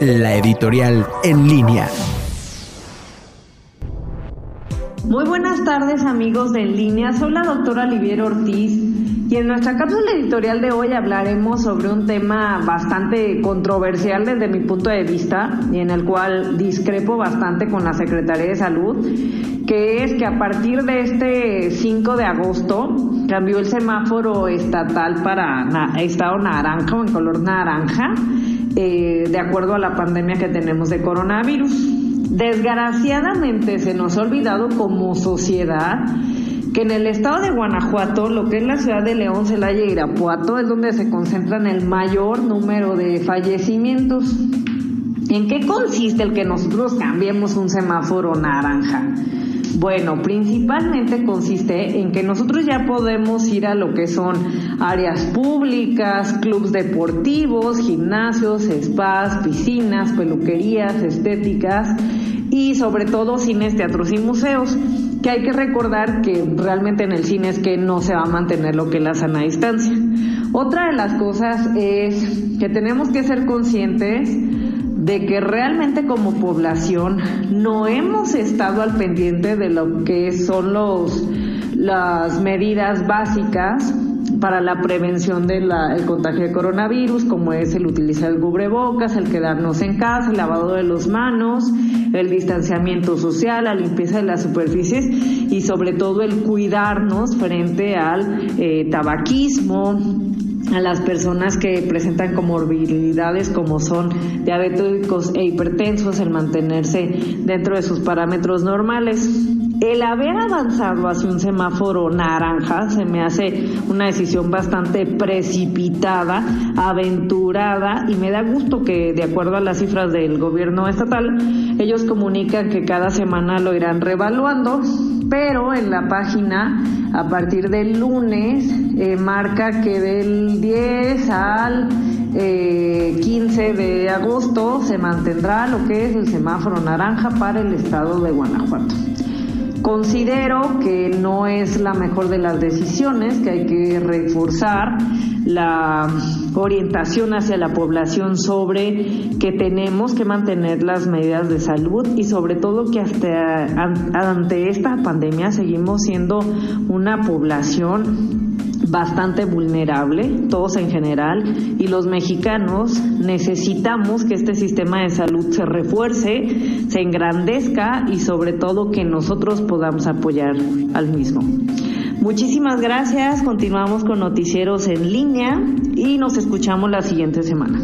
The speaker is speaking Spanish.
la editorial en línea. Muy buenas tardes amigos de En línea, soy la doctora Olivier Ortiz y en nuestra cápsula editorial de hoy hablaremos sobre un tema bastante controversial desde mi punto de vista y en el cual discrepo bastante con la Secretaría de Salud, que es que a partir de este 5 de agosto cambió el semáforo estatal para estado naranja o en color naranja, eh, de acuerdo a la pandemia que tenemos de coronavirus. Desgraciadamente se nos ha olvidado como sociedad que en el estado de Guanajuato, lo que es la ciudad de León, Celaya y Irapuato, es donde se concentran el mayor número de fallecimientos. ¿En qué consiste el que nosotros cambiemos un semáforo naranja? Bueno, principalmente consiste en que nosotros ya podemos ir a lo que son áreas públicas, clubes deportivos, gimnasios, spas, piscinas, peluquerías, estéticas y sobre todo cines, teatros y museos que hay que recordar que realmente en el cine es que no se va a mantener lo que es la sana distancia. Otra de las cosas es que tenemos que ser conscientes de que realmente como población no hemos estado al pendiente de lo que son los las medidas básicas para la prevención del contagio de coronavirus, como es el utilizar el cubrebocas, el quedarnos en casa, el lavado de las manos, el distanciamiento social, la limpieza de las superficies y sobre todo el cuidarnos frente al eh, tabaquismo, a las personas que presentan comorbilidades como son diabéticos e hipertensos, el mantenerse dentro de sus parámetros normales. El haber avanzado hacia un semáforo naranja se me hace una decisión bastante precipitada, aventurada y me da gusto que de acuerdo a las cifras del gobierno estatal, ellos comunican que cada semana lo irán revaluando, pero en la página a partir del lunes eh, marca que del 10 al 15 eh, de agosto se mantendrá lo que es el semáforo naranja para el estado de Guanajuato. Considero que no es la mejor de las decisiones, que hay que reforzar la orientación hacia la población sobre que tenemos que mantener las medidas de salud y sobre todo que hasta ante esta pandemia seguimos siendo una población bastante vulnerable, todos en general, y los mexicanos necesitamos que este sistema de salud se refuerce, se engrandezca y sobre todo que nosotros podamos apoyar al mismo. Muchísimas gracias, continuamos con noticieros en línea y nos escuchamos la siguiente semana.